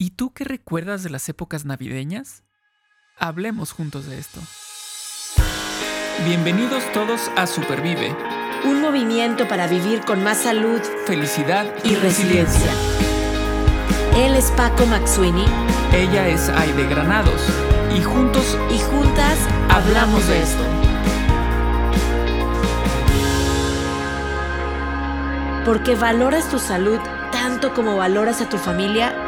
¿Y tú qué recuerdas de las épocas navideñas? Hablemos juntos de esto. Bienvenidos todos a Supervive. Un movimiento para vivir con más salud, felicidad y, resiliencia. Él es Paco McSweeney. Ella es Aide Granados. Y juntos y juntas hablamos de esto. Porque valoras tu salud tanto como valoras a tu familia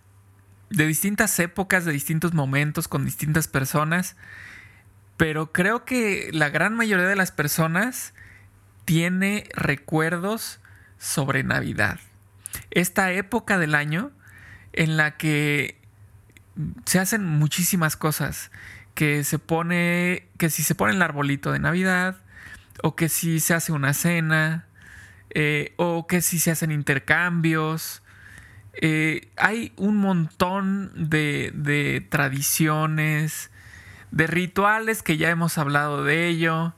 de distintas épocas, de distintos momentos, con distintas personas, pero creo que la gran mayoría de las personas tiene recuerdos sobre Navidad. Esta época del año en la que se hacen muchísimas cosas, que se pone, que si se pone el arbolito de Navidad, o que si se hace una cena, eh, o que si se hacen intercambios, eh, hay un montón de, tradiciones, de rituales que ya hemos hablado de ello,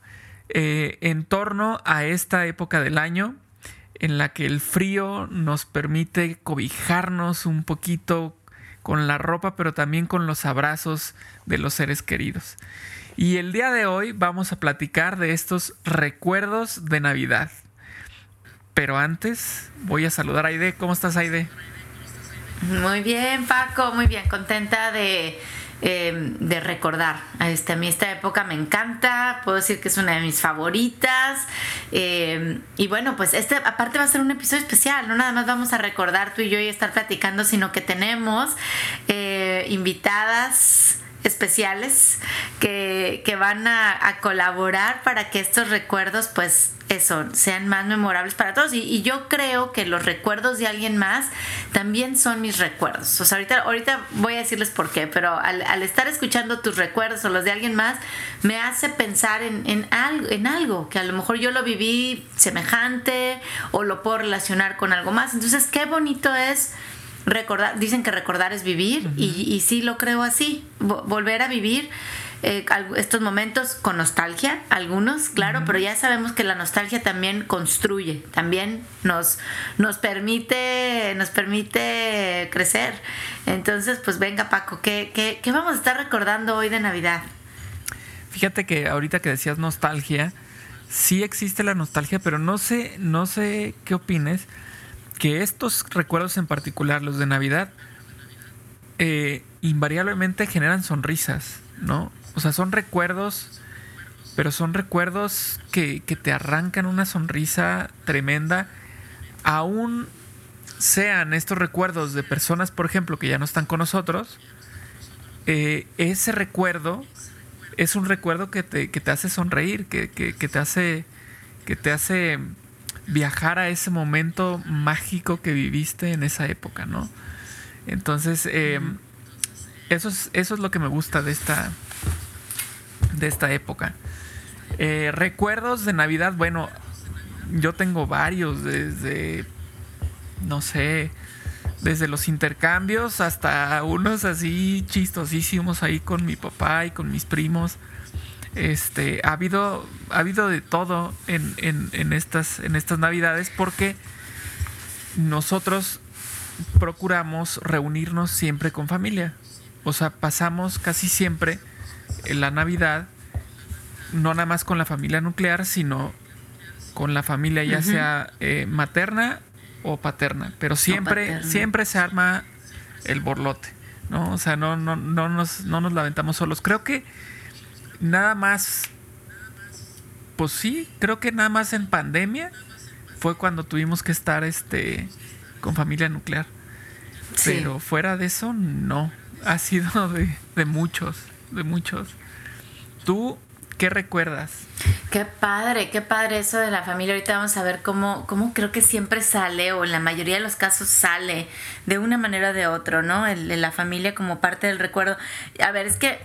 eh, en torno a esta época del año en la que el frío nos permite cobijarnos un poquito con la ropa, pero también con los abrazos de los seres queridos. Y el día de hoy vamos a platicar de estos recuerdos de Navidad. Pero antes voy a saludar a Aide. ¿Cómo estás, Aide? Muy bien, Paco, muy bien, contenta de, em, de recordar. Este, a mí esta época me encanta, puedo decir que es una de mis favoritas. Em, y bueno, pues este aparte va a ser un episodio especial, no nada más vamos a recordar tú y yo y estar platicando, sino que tenemos eh, invitadas especiales que, van a, colaborar para que estos recuerdos pues eso sean más memorables para todos. Y, yo creo que los recuerdos de alguien más también son mis recuerdos. O sea ahorita, ahorita voy a decirles por qué pero al, estar escuchando tus recuerdos o los de alguien más me hace pensar en, en, algo, en algo que a lo mejor yo lo viví semejante o lo puedo relacionar con algo más. Entonces qué bonito es recordar, dicen que recordar es vivir y, sí lo creo así, volver a vivir eh, estos momentos con nostalgia, algunos, claro, pero ya sabemos que la nostalgia también construye, también nos, nos, permite, nos permite crecer. Entonces, pues venga Paco, ¿qué, qué, qué vamos a estar recordando hoy de Navidad? Fíjate que ahorita que decías nostalgia, sí existe la nostalgia, pero no sé, no sé qué opines que estos recuerdos en particular, los de Navidad, eh, invariablemente generan sonrisas, ¿no? O sea, son recuerdos, pero son recuerdos que, te arrancan una sonrisa tremenda, aún sean estos recuerdos de personas, por ejemplo, que ya no están con nosotros, eh, ese recuerdo es un recuerdo que te, que te hace sonreír, que, que, te hace, que te hace viajar a ese momento mágico que viviste en esa época, ¿no? Entonces, eh, eso, es, eso es lo que me gusta de esta, de esta época. Eh, recuerdos de Navidad, bueno, yo tengo varios, desde, no sé, desde los intercambios hasta unos así chistosísimos ahí con mi papá y con mis primos. Este, ha habido, ha habido de todo en, estas, en estas navidades porque nosotros procuramos reunirnos siempre con familia. O sea, pasamos casi siempre la Navidad no nada más con la familia nuclear, sino con la familia ya sea eh, materna o paterna. Pero siempre, siempre se arma el borlote. ¿no? O sea, no, no, no, nos, no nos lamentamos solos. Creo que nada más, pues sí, creo que nada más en pandemia fue cuando tuvimos que estar este con familia nuclear. Pero fuera de eso, no. Ha sido de, muchos, de muchos. ¿Tú ¿Qué recuerdas? Qué padre, qué padre eso de la familia. Ahorita vamos a ver cómo, cómo creo que siempre sale, o en la mayoría de los casos sale, de una manera o de otra, ¿no? El, la familia como parte del recuerdo. A ver, es que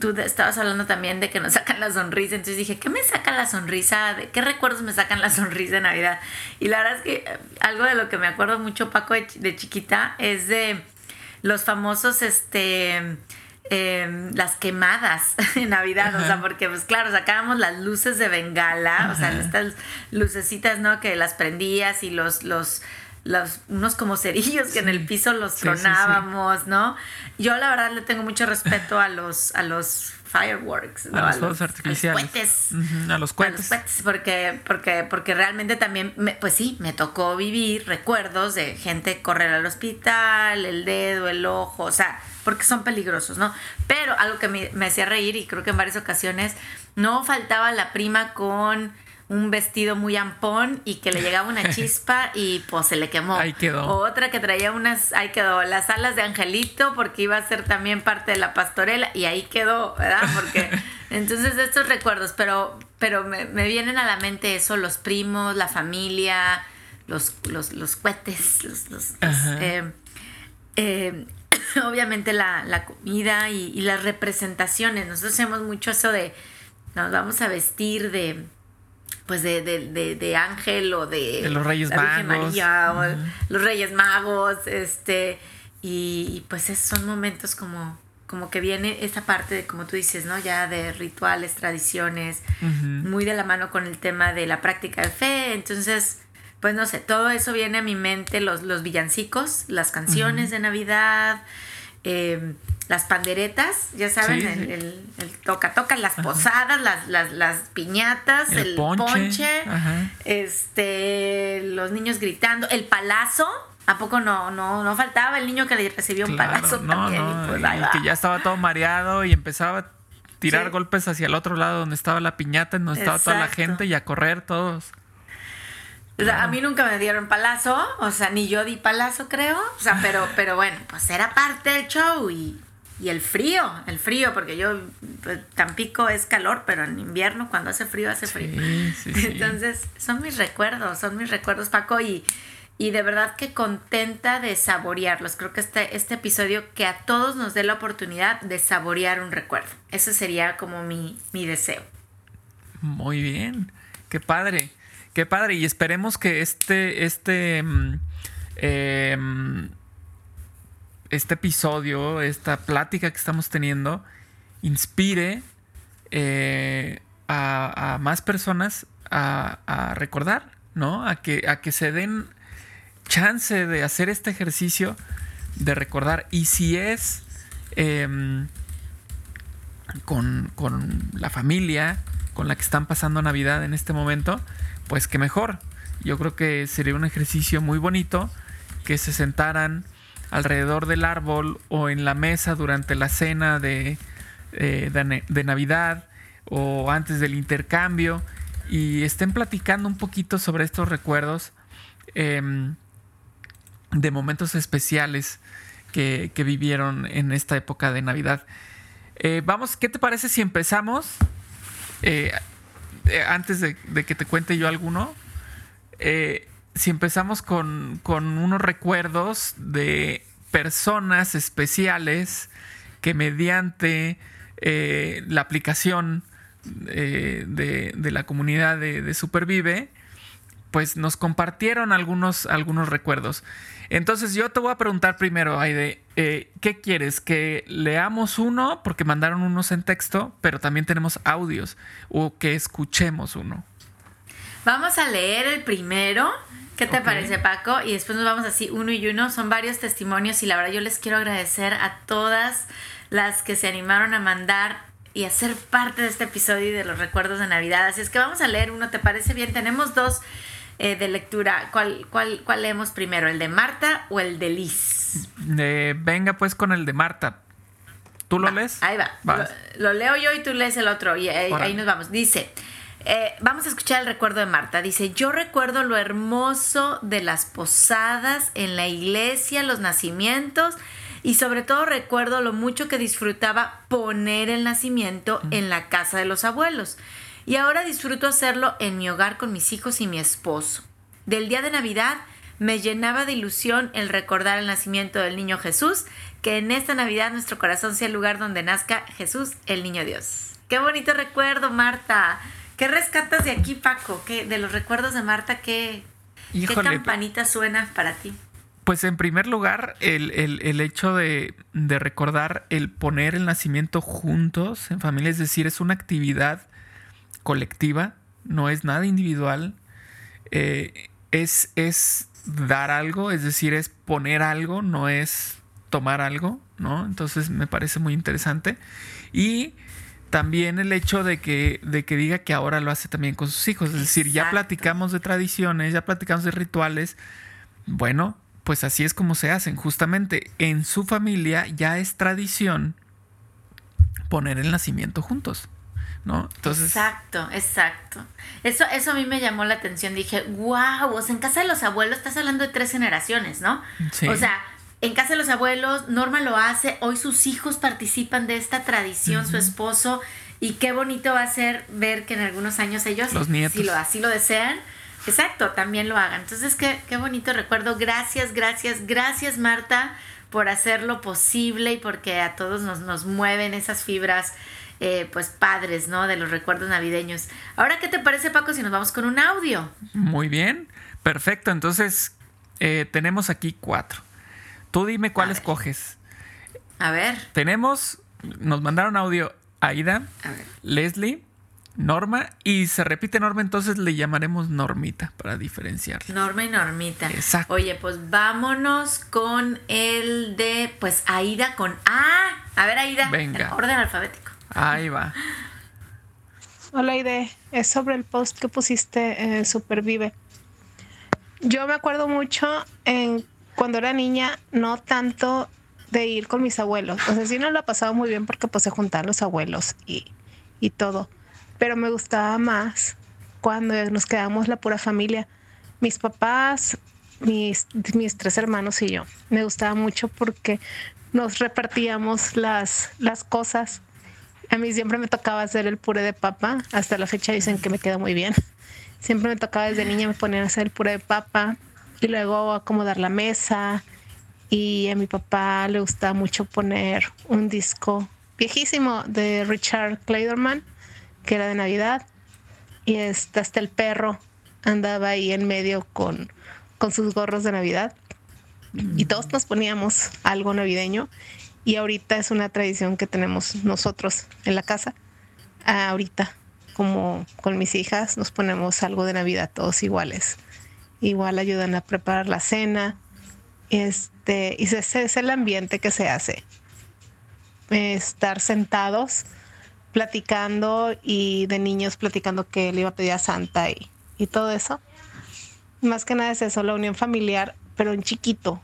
tú estabas hablando también de que nos sacan la sonrisa, entonces dije, ¿qué me saca la sonrisa? ¿De qué recuerdos me sacan la sonrisa de Navidad? Y la verdad es que eh, algo de lo que me acuerdo mucho, Paco, de, chiquita, es de los famosos, este... Em, las quemadas en Navidad, o sea, porque pues claro, sacábamos las luces de bengala, o sea, estas lucecitas, ¿no? Que las prendías y los, los, los, unos como cerillos que en el piso los tronábamos, ¿no? Yo la verdad le tengo mucho respeto a los, a los fireworks, a, los fuegos artificiales. A los cohetes. a los cohetes. porque, porque, porque realmente también, pues sí, me tocó vivir recuerdos de gente correr al hospital, el dedo, el ojo, o sea, porque son peligrosos, ¿no? Pero algo que me, me hacía reír y creo que en varias ocasiones no faltaba la prima con un vestido muy ampón y que le llegaba una chispa y pues se le quemó. Ahí quedó. Otra que traía unas, ahí quedó, las alas de Angelito porque iba a ser también parte de la pastorela y ahí quedó, ¿verdad? Porque entonces estos recuerdos, pero, pero me, vienen a la mente eso, los primos, la familia, los, los, los cohetes, los, los, eh, eh, obviamente la, la comida y, y las representaciones. Nosotros hacemos mucho eso de nos vamos a vestir de pues de, de, de, ángel o de, los Reyes Magos. los Reyes Magos, este, y, pues esos son momentos como, como que viene esa parte de, como tú dices, ¿no? Ya de rituales, tradiciones, muy de la mano con el tema de la práctica de fe, entonces, pues no sé, todo eso viene a mi mente, los, los villancicos, las canciones de Navidad, eh, las panderetas, ya saben, el, toca toca, las posadas, las, las, las piñatas, el, ponche, este, los niños gritando, el palazo. ¿A poco no, no, no faltaba el niño que le recibió un palazo también? Pues, que ya estaba todo mareado y empezaba a tirar golpes hacia el otro lado donde estaba la piñata, donde estaba toda la gente y a correr todos. O sea, a mí nunca me dieron palazo, o sea, ni yo di palazo, creo. O sea, pero, pero bueno, pues era parte del show y y el frío, el frío, porque yo, pues, Tampico es calor, pero en invierno cuando hace frío, hace frío. Entonces, son mis recuerdos, son mis recuerdos, Paco, y, y de verdad que contenta de saborearlos. Creo que este, este episodio que a todos nos dé la oportunidad de saborear un recuerdo. Ese sería como mi, mi deseo. Muy bien, qué padre, qué padre. Y esperemos que este, este, eh, este episodio, esta plática que estamos teniendo, inspire eh, a, más personas a, recordar, ¿no? A que, a que se den chance de hacer este ejercicio de recordar. Y si es em, con, con la familia con la que están pasando Navidad en este momento, pues que mejor. Yo creo que sería un ejercicio muy bonito que se sentaran alrededor del árbol o en la mesa durante la cena de, eh, de, Navidad o antes del intercambio y estén platicando un poquito sobre estos recuerdos em, de momentos especiales que, vivieron en esta época de Navidad. Eh, vamos, ¿qué te parece si empezamos? Eh, antes de, de, que te cuente yo alguno, si empezamos con, unos recuerdos de personas especiales que mediante eh, la aplicación eh, de, la comunidad de, Supervive, pues nos compartieron algunos, algunos recuerdos. Entonces yo te voy a preguntar primero, Aide, eh, ¿qué quieres? ¿Que leamos uno? Porque mandaron unos en texto, pero también tenemos audios. ¿O que escuchemos uno? Vamos a leer el primero ¿Qué te parece, Paco? Y después nos vamos así uno y uno. Son varios testimonios y la verdad yo les quiero agradecer a todas las que se animaron a mandar y a ser parte de este episodio y de los recuerdos de Navidad. Así es que vamos a leer uno, ¿te parece bien? Tenemos dos eh, de lectura. ¿Cuál, cuál, ¿Cuál leemos primero? ¿El de Marta o el de Liz? venga pues con el de Marta. ¿Tú lo lees? Ahí va. Lo, leo yo y tú lees el otro. Y ahí nos vamos. Dice, eh, vamos a escuchar el recuerdo de Marta. Dice, yo recuerdo lo hermoso de las posadas en la iglesia, los nacimientos y sobre todo recuerdo lo mucho que disfrutaba poner el nacimiento en la casa de los abuelos. Y ahora disfruto hacerlo en mi hogar con mis hijos y mi esposo. Del día de Navidad me llenaba de ilusión el recordar el nacimiento del niño Jesús, que en esta Navidad nuestro corazón sea el lugar donde nazca Jesús, el niño Dios. Qué bonito recuerdo, Marta. ¿Qué rescatas de aquí, Paco? ¿Qué, de los recuerdos de Marta, qué, ¿qué campanita suena para ti? Pues en primer lugar, el, hecho de, recordar el poner el nacimiento juntos en familia, es decir, es una actividad colectiva, no es nada individual, eh, es, es dar algo, es decir, es poner algo, no es tomar algo, ¿no? Entonces me parece muy interesante. Y también el hecho de que, de que diga que ahora lo hace también con sus hijos, es decir, ya platicamos de tradiciones, ya platicamos de rituales, bueno, pues así es como se hacen, justamente en su familia ya es tradición poner el nacimiento juntos. ¿no? Entonces... Exacto, exacto. Eso, eso a mí me llamó la atención. Dije, wow, o sea, en casa de los abuelos estás hablando de tres generaciones, ¿no? Sí. O sea, en casa de los abuelos, Norma lo hace, hoy sus hijos participan de esta tradición, su esposo, y qué bonito va a ser ver que en algunos años ellos, si lo, así lo desean, exacto, también lo hagan. Entonces, qué, qué bonito recuerdo. Gracias, gracias, gracias Marta por hacerlo posible y porque a todos nos, nos mueven esas fibras eh, pues padres, ¿no? De los recuerdos navideños. Ahora, ¿qué te parece, Paco, si nos vamos con un audio? Muy bien, perfecto. Entonces, eh, tenemos aquí cuatro. Tú dime cuál escoges. A ver. Tenemos, nos mandaron audio Aida, Leslie, Norma y se repite Norma, entonces le llamaremos Normita para diferenciar. Norma y Normita. Exacto. Oye, pues vámonos con el de, pues Aida con A. A ver, Aida. Venga. orden alfabético. Ahí va. Hola, Ide. Es sobre el post que pusiste en Supervive. Yo me acuerdo mucho en cuando era niña, no tanto de ir con mis abuelos. O sea, sí nos la pasaba muy bien porque pues se juntaban los abuelos y, y todo. Pero me gustaba más cuando nos quedamos la pura familia. Mis papás, mis, mis tres hermanos y yo. Me gustaba mucho porque nos repartíamos las, las cosas a mí siempre me tocaba hacer el puré de papa. Hasta la fecha dicen que me queda muy bien. Siempre me tocaba desde niña, me ponían a hacer el puré de papa y luego acomodar la mesa. Y a mi papá le gustaba mucho poner un disco viejísimo de Richard Clayderman, que era de Navidad. Y hasta el perro andaba ahí en medio con, con sus gorros de Navidad. Y todos nos poníamos algo navideño y ahorita es una tradición que tenemos nosotros en la casa. ahorita, como con mis hijas, nos ponemos algo de Navidad todos iguales. Igual ayudan a preparar la cena. Este, y ese es el ambiente que se hace. Estar sentados, platicando y de niños platicando que le iba a pedir a Santa y, y todo eso. Más que nada es eso, la unión familiar, pero en chiquito.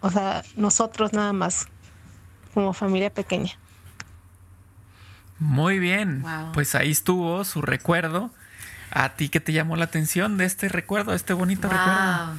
O sea, nosotros nada más como familia pequeña. Muy bien, pues ahí estuvo su recuerdo. ¿A ti qué te llamó la atención de este recuerdo, este bonito recuerdo?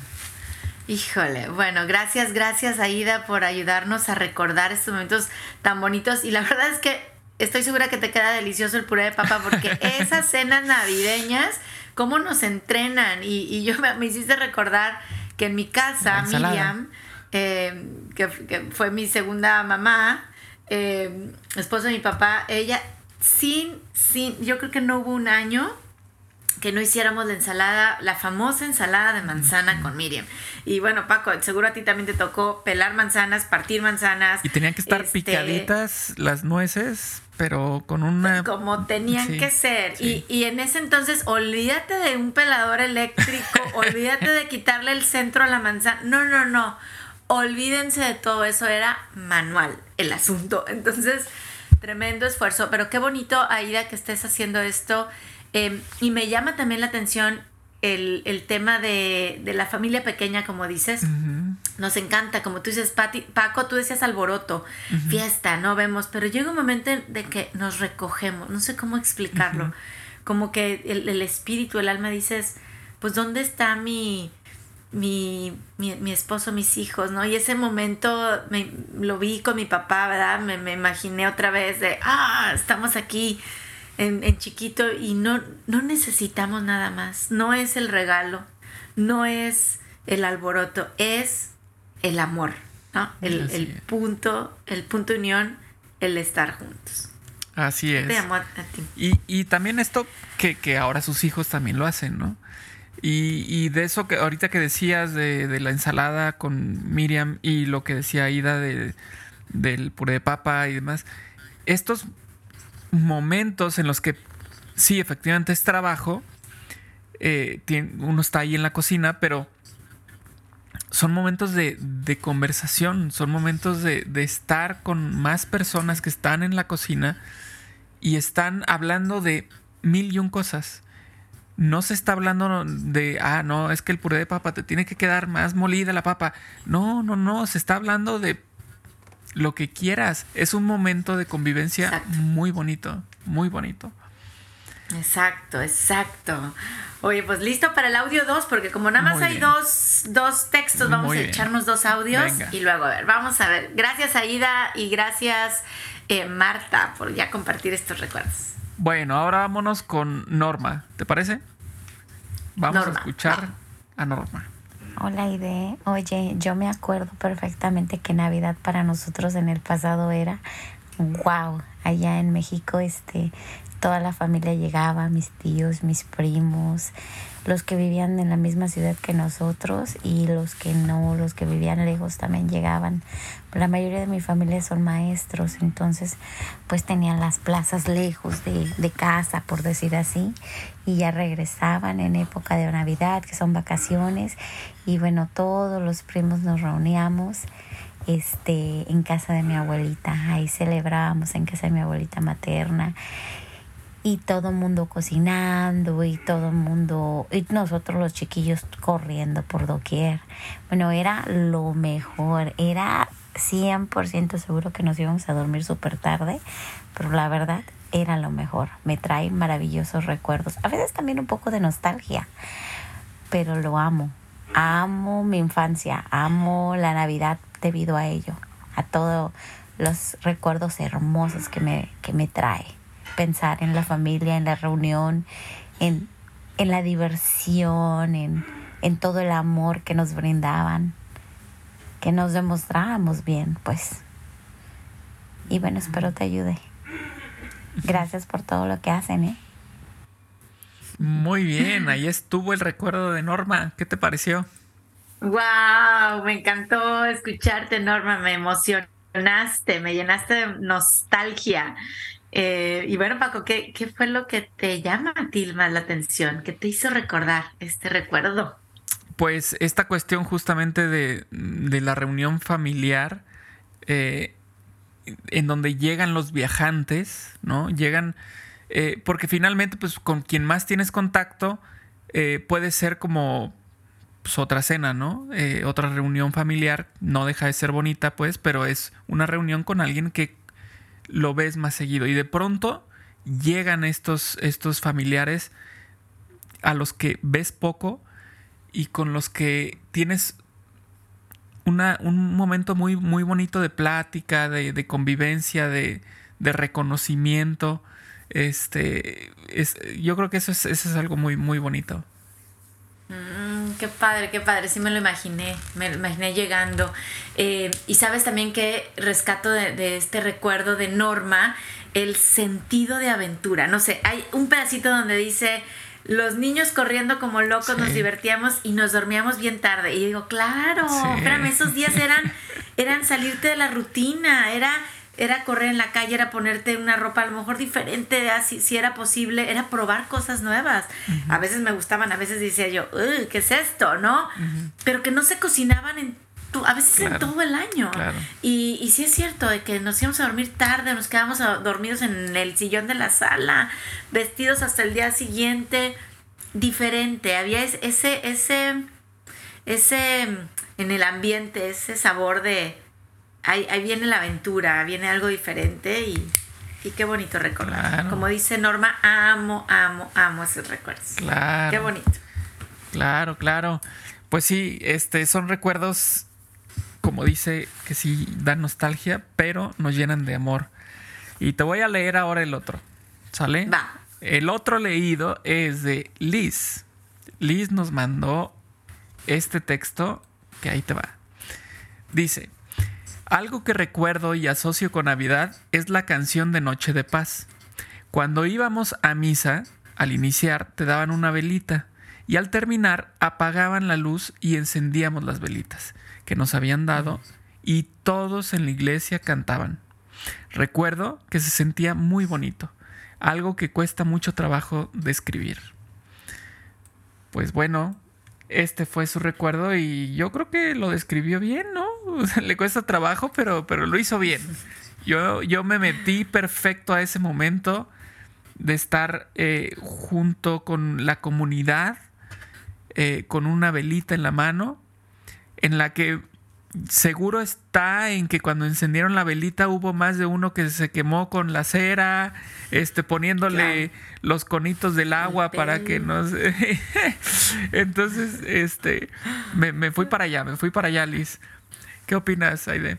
Híjole, bueno, gracias, gracias Aida por ayudarnos a recordar estos momentos tan bonitos. Y la verdad es que estoy segura que te queda delicioso el puré de papa porque esas cenas navideñas, cómo nos entrenan. Y, yo me, hiciste recordar que en mi casa, Miriam, eh, que, fue mi segunda mamá, eh, esposa de mi papá, ella sin, sin, yo creo que no hubo un año que no hiciéramos la ensalada, la famosa ensalada de manzana con Miriam. Y bueno, Paco, seguro a ti también te tocó pelar manzanas, partir manzanas. Y tenían que estar este, picaditas las nueces, pero con una... Como tenían que ser. Y, y, en ese entonces, olvídate de un pelador eléctrico, olvídate de quitarle el centro a la manzana. No, no, no olvídense de todo eso, era manual el asunto. Entonces, tremendo esfuerzo, pero qué bonito, Aida, que estés haciendo esto. Em, y me llama también la atención el, tema de, la familia pequeña, como dices. Nos encanta, como tú dices, Paco, tú decías alboroto, fiesta, no vemos, pero llega un momento de que nos recogemos, no sé cómo explicarlo. Como que el, el espíritu, el alma dices, pues ¿dónde está mi mi, mi, esposo, mis hijos, ¿no? Y ese momento me, lo vi con mi papá, ¿verdad? Me, me imaginé otra vez de, ah, estamos aquí en, en, chiquito y no, no necesitamos nada más. No es el regalo, no es el alboroto, es el amor, ¿no? El, el punto, el punto de unión, el estar juntos. Así es. Y, y también esto que, que ahora sus hijos también lo hacen, ¿no? Y, de eso que ahorita que decías de, la ensalada con Miriam y lo que decía Aida de, del puré de papa y demás, estos momentos en los que sí, efectivamente es trabajo, eh, uno está ahí en la cocina, pero son momentos de, conversación, son momentos de, de, estar con más personas que están en la cocina y están hablando de mil y un cosas no se está hablando de, ah, no, es que el puré de papa te tiene que quedar más molida la papa. No, no, no, se está hablando de lo que quieras. Es un momento de convivencia muy bonito, muy bonito. Exacto, exacto. Oye, pues listo para el audio 2, porque como nada más hay dos, dos, textos, vamos a echarnos dos audios y luego a ver, vamos a ver. Gracias Aida y gracias eh, Marta por ya compartir estos recuerdos. Bueno, ahora vámonos con Norma, ¿te parece? Vamos a escuchar a Norma. Hola Ide, oye, yo me acuerdo perfectamente que Navidad para nosotros en el pasado era wow, allá en México este toda la familia llegaba, mis tíos, mis primos, los que vivían en la misma ciudad que nosotros y los que no, los que vivían lejos también llegaban. La mayoría de mi familia son maestros, entonces pues tenían las plazas lejos de, de casa, por decir así, y ya regresaban en época de Navidad, que son vacaciones, y bueno, todos los primos nos reuníamos este, en casa de mi abuelita, ahí celebrábamos en casa de mi abuelita materna y todo el mundo cocinando y todo el mundo, y nosotros los chiquillos corriendo por doquier. Bueno, era lo mejor, era 100% seguro que nos íbamos a dormir súper tarde, pero la verdad era lo mejor. Me trae maravillosos recuerdos, a veces también un poco de nostalgia, pero lo amo. Amo mi infancia, amo la Navidad debido a ello, a todos los recuerdos hermosos que me, que me trae pensar en la familia, en la reunión, en, la diversión, en, en todo el amor que nos brindaban, que nos demostrábamos bien, pues. Y bueno, espero te ayude. Gracias por todo lo que hacen, ¿eh? Muy bien, ahí estuvo el recuerdo de Norma. ¿Qué te pareció? Wow, me encantó escucharte, Norma, me emocionaste, me llenaste de nostalgia. Eh, y bueno, Paco, ¿qué, ¿qué, fue lo que te llama a ti más la atención? ¿Qué te hizo recordar este recuerdo? Pues esta cuestión justamente de, la reunión familiar, eh, en donde llegan los viajantes, ¿no? Llegan, eh, porque finalmente, pues con quien más tienes contacto, puede ser como pues, otra cena, ¿no? otra reunión familiar, no deja de ser bonita, pues, pero es una reunión con alguien que lo ves más seguido. Y de pronto llegan estos, estos familiares a los que ves poco y con los que tienes una, un momento muy, muy bonito de plática, de, convivencia, de, reconocimiento. Este, es, yo creo que eso es, eso es algo muy, muy bonito. Mm, qué padre, qué padre, sí me lo imaginé, me lo imaginé llegando. Eh, y sabes también que rescato de, este recuerdo de Norma el sentido de aventura. No sé, hay un pedacito donde dice, los niños corriendo como locos nos divertíamos y nos dormíamos bien tarde. Y digo, claro, espérame, esos días eran, eran salirte de la rutina, era era correr en la calle, era ponerte una ropa a lo mejor diferente, así, si era posible, era probar cosas nuevas. A veces me gustaban, a veces decía yo, ¿qué es esto? ¿No? Pero que no se cocinaban en a veces en todo el año. Y, y sí es cierto de que nos íbamos a dormir tarde, nos quedábamos dormidos en el sillón de la sala, vestidos hasta el día siguiente, diferente. Había ese, ese, ese, en el ambiente, ese sabor de ahí, viene la aventura, viene algo diferente y, qué bonito recordar. Como dice Norma, amo, amo, amo esos recuerdos. Claro. Qué bonito. Claro, claro. Pues sí, este, son recuerdos, como dice, que sí dan nostalgia, pero nos llenan de amor. Y te voy a leer ahora el otro, ¿sale? Va. El otro leído es de Liz. Liz nos mandó este texto que ahí te va. Dice, algo que recuerdo y asocio con Navidad es la canción de Noche de Paz. Cuando íbamos a misa, al iniciar te daban una velita y al terminar apagaban la luz y encendíamos las velitas que nos habían dado y todos en la iglesia cantaban. Recuerdo que se sentía muy bonito, algo que cuesta mucho trabajo describir. Pues bueno, este fue su recuerdo y yo creo que lo describió bien, ¿no? Le cuesta trabajo, pero, pero lo hizo bien. Yo, yo me metí perfecto a ese momento de estar eh, junto con la comunidad, eh, con una velita en la mano, en la que seguro está en que cuando encendieron la velita hubo más de uno que se quemó con la cera, este, poniéndole los conitos del agua para que no se... Entonces, este, me, me, fui para allá, me fui para allá, Liz. ¿Qué opinas, Aide?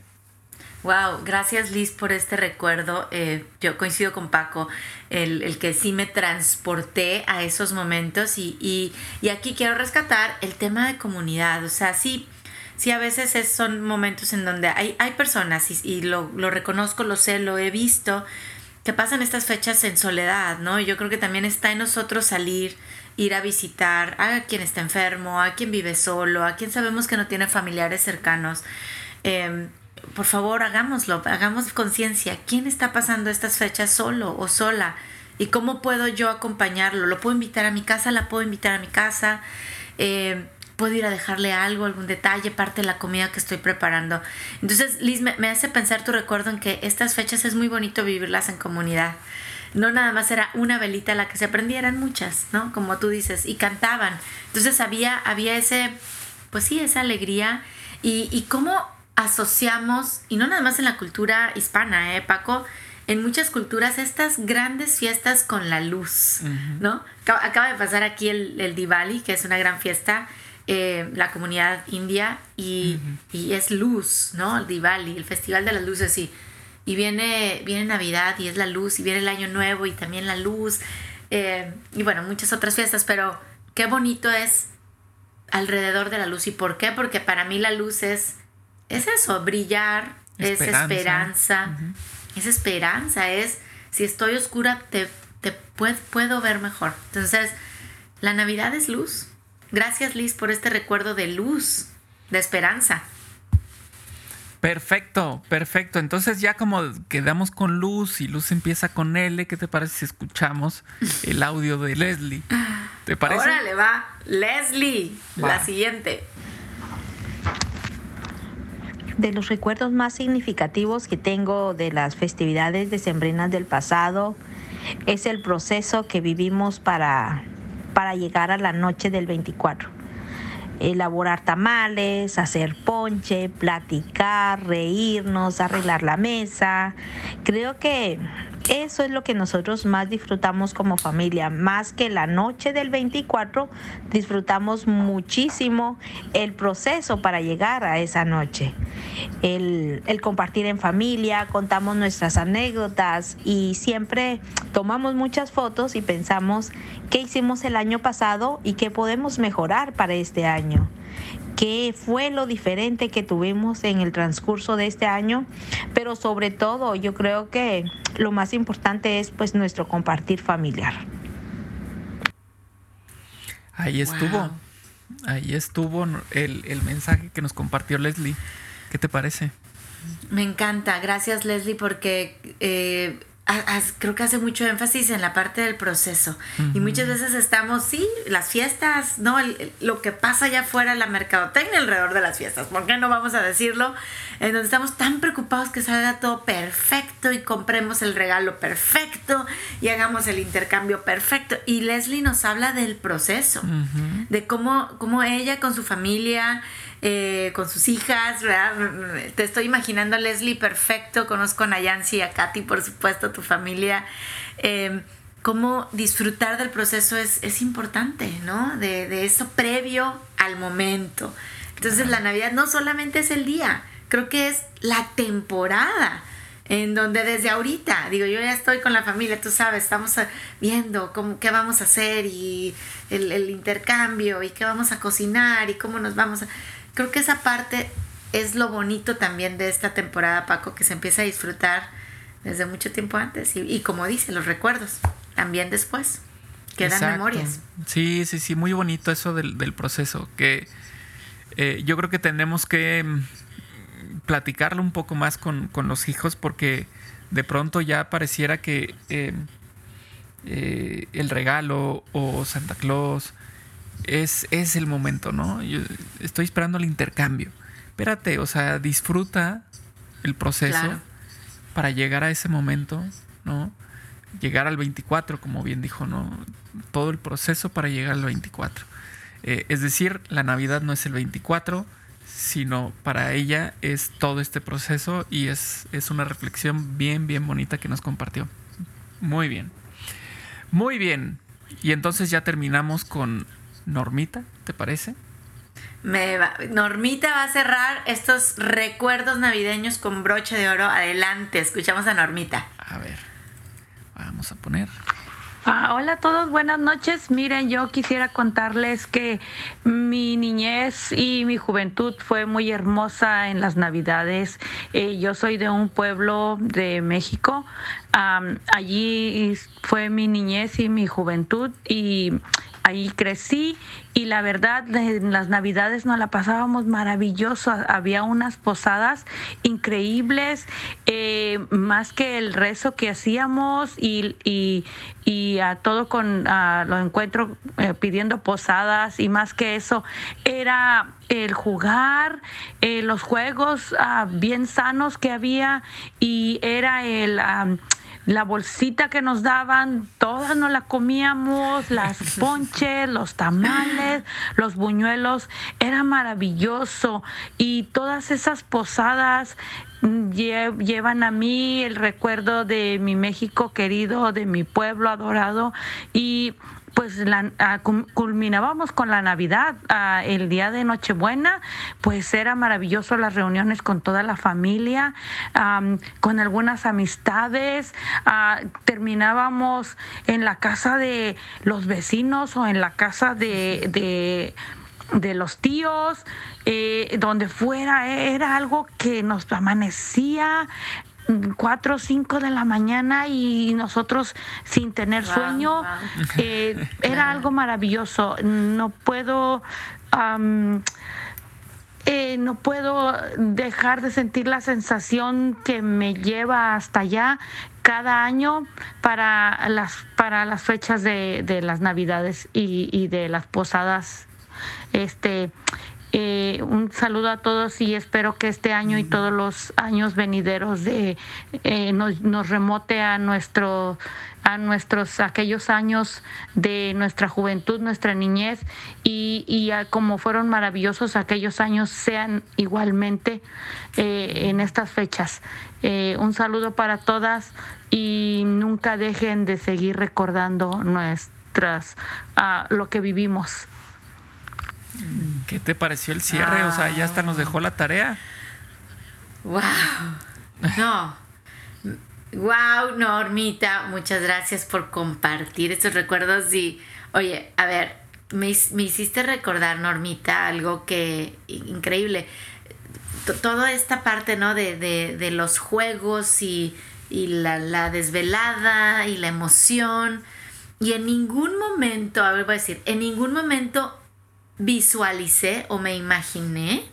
Wow, gracias Liz por este recuerdo. Eh, yo coincido con Paco, el, el, que sí me transporté a esos momentos y, y, y, aquí quiero rescatar el tema de comunidad. O sea, sí, sí a veces es, son momentos en donde hay, hay personas y, y lo, lo, reconozco, lo sé, lo he visto, que pasan estas fechas en soledad, ¿no? Yo creo que también está en nosotros salir, ir a visitar a quien está enfermo, a quien vive solo, a quien sabemos que no tiene familiares cercanos. Eh, por favor, hagámoslo, hagamos conciencia. ¿Quién está pasando estas fechas solo o sola? ¿Y cómo puedo yo acompañarlo? ¿Lo puedo invitar a mi casa? ¿La puedo invitar a mi casa? Eh, ¿Puedo ir a dejarle algo, algún detalle, parte de la comida que estoy preparando? Entonces, Liz, me, me hace pensar tu recuerdo en que estas fechas es muy bonito vivirlas en comunidad. No nada más era una velita la que se prendía, eran muchas, ¿no? Como tú dices, y cantaban. Entonces había, había ese, pues sí, esa alegría. Y, y cómo asociamos, y no nada más en la cultura hispana, ¿eh, Paco? En muchas culturas estas grandes fiestas con la luz, uh -huh. ¿no? Acaba de pasar aquí el, el, Diwali, que es una gran fiesta, eh, la comunidad india, y, uh -huh. y, es luz, ¿no? El Diwali, el Festival de las Luces, y, y viene, viene Navidad y es la luz, y viene el Año Nuevo y también la luz, eh, y bueno, muchas otras fiestas, pero qué bonito es alrededor de la luz. ¿Y por qué? Porque para mí la luz es es eso, brillar, esperanza. es esperanza, uh -huh. es esperanza, es si estoy oscura te, te puedo, puedo, ver mejor. Entonces, la Navidad es luz. Gracias Liz por este recuerdo de luz, de esperanza. Perfecto, perfecto. Entonces ya como quedamos con Luz y Luz empieza con L, ¿qué te parece si escuchamos el audio de Leslie? ¿Te parece? Órale, va. Leslie, va. la siguiente de los recuerdos más significativos que tengo de las festividades decembrinas del pasado es el proceso que vivimos para, para llegar a la noche del 24. Elaborar tamales, hacer ponche, platicar, reírnos, arreglar la mesa. Creo que eso es lo que nosotros más disfrutamos como familia, más que la noche del 24, disfrutamos muchísimo el proceso para llegar a esa noche. El, el, compartir en familia, contamos nuestras anécdotas y siempre tomamos muchas fotos y pensamos qué hicimos el año pasado y qué podemos mejorar para este año qué fue lo diferente que tuvimos en el transcurso de este año, pero sobre todo yo creo que lo más importante es pues nuestro compartir familiar. Ahí estuvo, wow. ahí estuvo el, el, mensaje que nos compartió Leslie. ¿Qué te parece? Me encanta, gracias Leslie porque eh, creo que hace mucho énfasis en la parte del proceso. Uh -huh. Y muchas veces estamos, sí, las fiestas, ¿no? El, lo que pasa allá afuera, la mercadotecnia alrededor de las fiestas, ¿por qué no vamos a decirlo? En donde estamos tan preocupados que salga todo perfecto y compremos el regalo perfecto y hagamos el intercambio perfecto. Y Leslie nos habla del proceso, uh -huh. de cómo, cómo ella con su familia eh, con sus hijas, ¿verdad? Te estoy imaginando a Leslie perfecto, conozco a Nayansi y a Katy, por supuesto, tu familia. Eh, cómo disfrutar del proceso es, es importante, ¿no? De, de, eso previo al momento. Entonces la Navidad no solamente es el día, creo que es la temporada en donde desde ahorita, digo, yo ya estoy con la familia, tú sabes, estamos viendo cómo, qué vamos a hacer y el, el, intercambio y qué vamos a cocinar y cómo nos vamos a... Creo que esa parte es lo bonito también de esta temporada, Paco, que se empieza a disfrutar desde mucho tiempo antes y, y como dice, los recuerdos también después. Quedan memorias. Sí, sí, sí, muy bonito eso del, del proceso, que eh, yo creo que tenemos que platicarlo un poco más con, los hijos porque de pronto ya pareciera que eh, eh, el regalo o Santa Claus es, es el momento, ¿no? Yo estoy esperando el intercambio. Espérate, o sea, disfruta el proceso para llegar a ese momento, ¿no? Llegar al 24, como bien dijo, ¿no? Todo el proceso para llegar al 24. Eh, es decir, la Navidad no es el 24, sino para ella es todo este proceso y es, es una reflexión bien, bien bonita que nos compartió. Muy bien. Muy bien. Y entonces ya terminamos con Normita, ¿te parece? Me Normita va a cerrar estos recuerdos navideños con broche de oro. Adelante, escuchamos a Normita. A ver, vamos a poner. Ah, hola a todos, buenas noches. Miren, yo quisiera contarles que mi niñez y mi juventud fue muy hermosa en las Navidades. Eh, yo soy de un pueblo de México. allí fue mi niñez y mi juventud y ahí crecí y la verdad en las navidades nos la pasábamos maravilloso, había unas posadas increíbles, eh, más que el rezo que hacíamos y, y, a todo con lo encuentro eh, pidiendo posadas y más que eso era el jugar, eh, los juegos ah, bien sanos que había y era el la bolsita que nos daban, todas nos la comíamos, las ponches, los tamales, los buñuelos, era maravilloso. Y todas esas posadas mm, llevan a mí el recuerdo de mi México querido, de mi pueblo adorado y pues la, ah, culminábamos con la Navidad, ah, el día de Nochebuena, pues era maravilloso las reuniones con toda la familia, con algunas amistades, ah, terminábamos en la casa de los vecinos o en la casa de, de los tíos, eh, donde fuera, era algo que nos amanecía 4 o 5 de la mañana y nosotros sin tener sueño. Eh, era algo maravilloso. No puedo... Eh, no puedo dejar de sentir la sensación que me lleva hasta allá cada año para las para las fechas de, de las navidades y, y, de las posadas este eh, un saludo a todos y espero que este año y todos los años venideros de, eh, nos, remote a nuestro a nuestros aquellos años de nuestra juventud, nuestra niñez y, como fueron maravillosos aquellos años sean igualmente eh, en estas fechas. un saludo para todas y nunca dejen de seguir recordando nuestras ah, lo que vivimos. ¿Qué te pareció el cierre? O sea, ya hasta nos dejó la tarea. ¡Wow! No. ¡Wow, Normita! Muchas gracias por compartir estos recuerdos. Y, oye, a ver, me, hiciste recordar, Normita, algo que increíble. Toda esta parte, ¿no? De, los juegos y, la, la desvelada y la emoción. Y en ningún momento, a ver, voy a decir, en ningún momento visualicé o me imaginé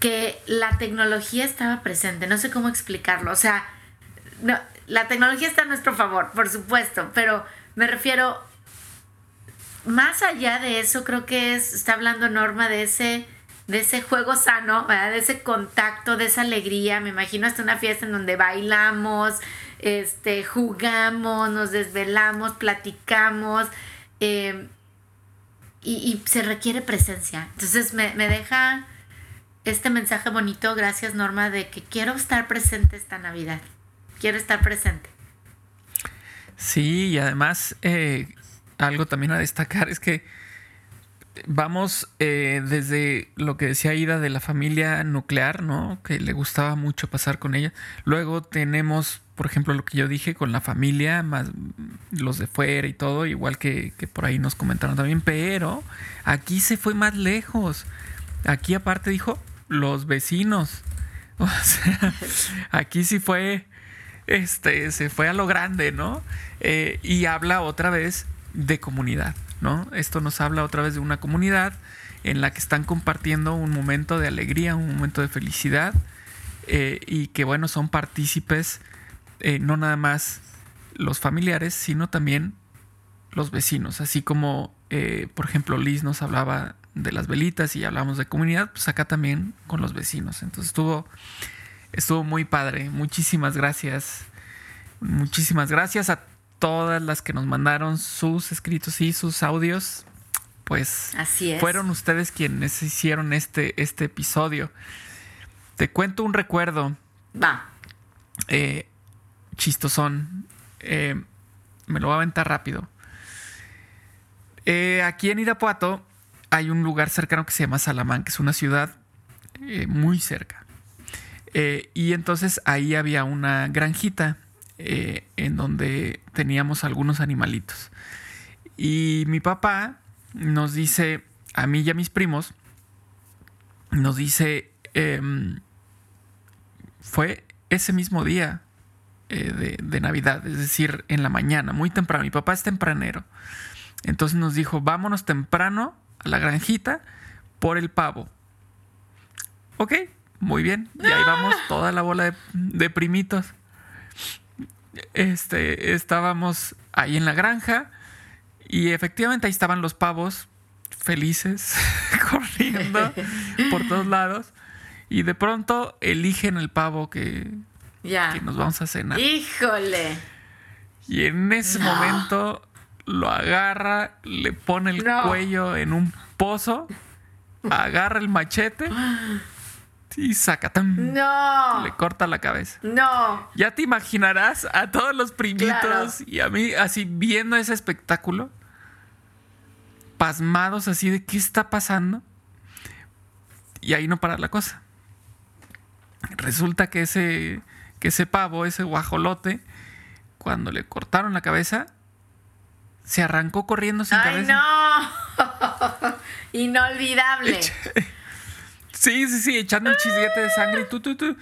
que la tecnología estaba presente. No sé cómo explicarlo. O sea, no, la tecnología está a nuestro favor, por supuesto, pero me refiero, más allá de eso, creo que es, está hablando Norma de ese, de ese juego sano, de ese contacto, de esa alegría. Me imagino hasta una fiesta en donde bailamos, este, jugamos, nos desvelamos, platicamos. Eh, y, se requiere presencia. Entonces me, deja este mensaje bonito, gracias Norma, de que quiero estar presente esta Navidad. Quiero estar presente. Sí, y además eh, algo también a destacar es que vamos eh, desde lo que decía Ida de la familia nuclear, ¿no? Que le gustaba mucho pasar con ella. Luego tenemos, por ejemplo, lo que yo dije con la familia, más los de fuera y todo, igual que, que por ahí nos comentaron también. Pero aquí se fue más lejos. Aquí aparte dijo los vecinos. O sea, aquí sí fue, este, se fue a lo grande, ¿no? Eh, y habla otra vez de comunidad, ¿no? Esto nos habla otra vez de una comunidad en la que están compartiendo un momento de alegría, un momento de felicidad eh, y que, bueno, son partícipes eh, no nada más los familiares, sino también los vecinos, así como, por ejemplo, Liz nos hablaba de las velitas y hablamos de comunidad, pues acá también con los vecinos. Entonces estuvo, estuvo muy padre. Muchísimas gracias. Muchísimas gracias a todas las que nos mandaron sus escritos y sus audios. Pues Así es. fueron ustedes quienes hicieron este, este episodio. Te cuento un recuerdo. Va. Eh, chistosón. Eh, me lo voy a aventar rápido. Eh, aquí en Irapuato hay un lugar cercano que se llama Salamán, que es una ciudad eh, muy cerca. Y entonces ahí había una granjita en donde teníamos algunos animalitos. Y mi papá nos dice, a mí y a mis primos, nos dice, em, fue ese mismo día de, de Navidad, es decir, en la mañana, muy temprano. Mi papá es tempranero. Entonces nos dijo, vámonos temprano a la granjita por el pavo. Ok, muy bien. Y ahí vamos toda la bola de, de, primitos. Este, estábamos ahí en la granja y efectivamente ahí estaban los pavos felices corriendo por todos lados y de pronto eligen el pavo que, ya. que nos vamos a cenar. Híjole. Y en ese no. momento lo agarra, le pone el no. cuello en un pozo, agarra el machete y saca. No. Le corta la cabeza. No. Ya te imaginarás a todos los primitos claro. y a mí así viendo ese espectáculo, pasmados así de qué está pasando. Y ahí no para la cosa. Resulta que ese, que ese pavo, ese guajolote, cuando le cortaron la cabeza, se arrancó corriendo sin ¡Ay, cabeza. no! Inolvidable. Sí, sí, sí, echando un chisguete de sangre. Tú, tú, tú.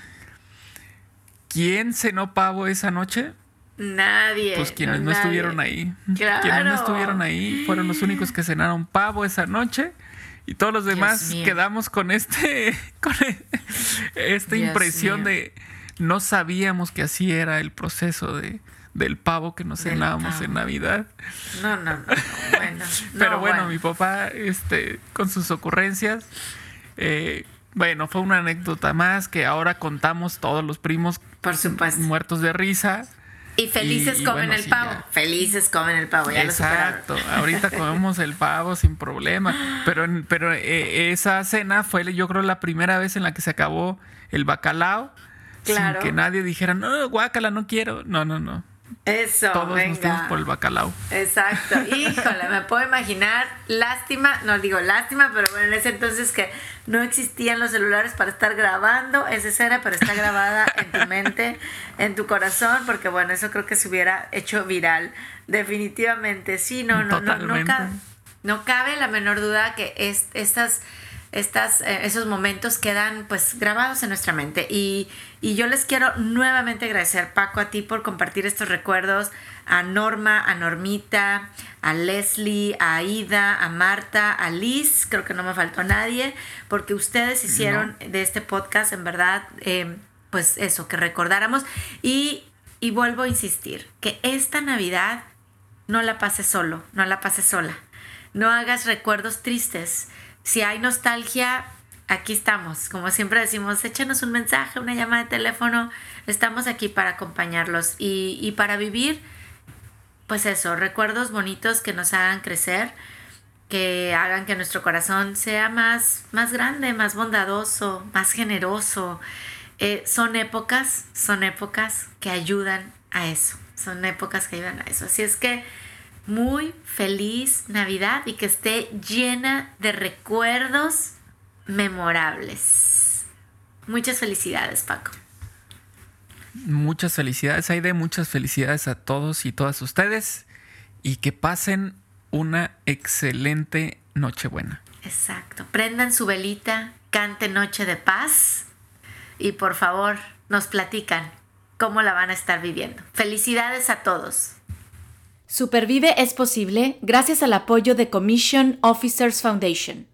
¿Quién cenó pavo esa noche? Nadie. Pues quienes no, estuvieron ahí. Claro. Quienes no estuvieron ahí fueron los únicos que cenaron pavo esa noche. Y todos los demás quedamos con este. con esta Dios impresión mío. de. No sabíamos que así era el proceso de del pavo que nos cenábamos en Navidad. No, no, no, no bueno. Pero no, bueno, bueno, mi papá, este, con sus ocurrencias, eh, bueno, fue una anécdota más que ahora contamos todos los primos Por supuesto. muertos de risa. Y felices Y- y comen bueno, el sí, pavo. ya. Felices comen el pavo. Ya Exacto, lo ahorita comemos el pavo sin problema, pero, pero eh, esa cena fue yo creo la primera vez en la que se acabó el bacalao. Claro. Sin que nadie dijera, no, guácala, no quiero. No, no, no. Eso, Todos nos fuimos venga. por el bacalao. Exacto. Híjole, me puedo imaginar. Lástima, no digo lástima, pero bueno, en ese entonces que no existían los celulares para estar grabando esa escena, pero está grabada en tu mente, en tu corazón, porque bueno, eso creo que se hubiera hecho viral. Definitivamente. Sí, no, no, no, no, cabe, no cabe la menor duda que es, estas estas, eh, esos momentos quedan pues grabados en nuestra mente. Y, y yo les quiero nuevamente agradecer, Paco, a ti por compartir estos recuerdos, a Norma, a Normita, a Leslie, a Aida, a Marta, a Liz, creo que no me faltó nadie, porque ustedes hicieron de este podcast, en verdad, eh, pues eso, que recordáramos. Y, y vuelvo a insistir, que esta Navidad no la pases solo, no la pases sola. No hagas recuerdos tristes. Si hay nostalgia, aquí estamos. Como siempre decimos, échanos un mensaje, una llamada de teléfono. Estamos aquí para acompañarlos y, y para vivir, pues eso, recuerdos bonitos que nos hagan crecer, que hagan que nuestro corazón sea más, más grande, más bondadoso, más generoso. Eh, son épocas, son épocas que ayudan a eso. Son épocas que ayudan a eso. Así es que muy feliz Navidad y que esté llena de recuerdos memorables. Muchas felicidades, Paco. Muchas felicidades, Aide. Muchas felicidades a todos y todas ustedes. Y que pasen una excelente Nochebuena. Exacto. Prendan su velita, cante Noche de Paz y por favor nos platican cómo la van a estar viviendo. Felicidades a todos. Supervive es posible gracias al apoyo de Commission Officers Foundation.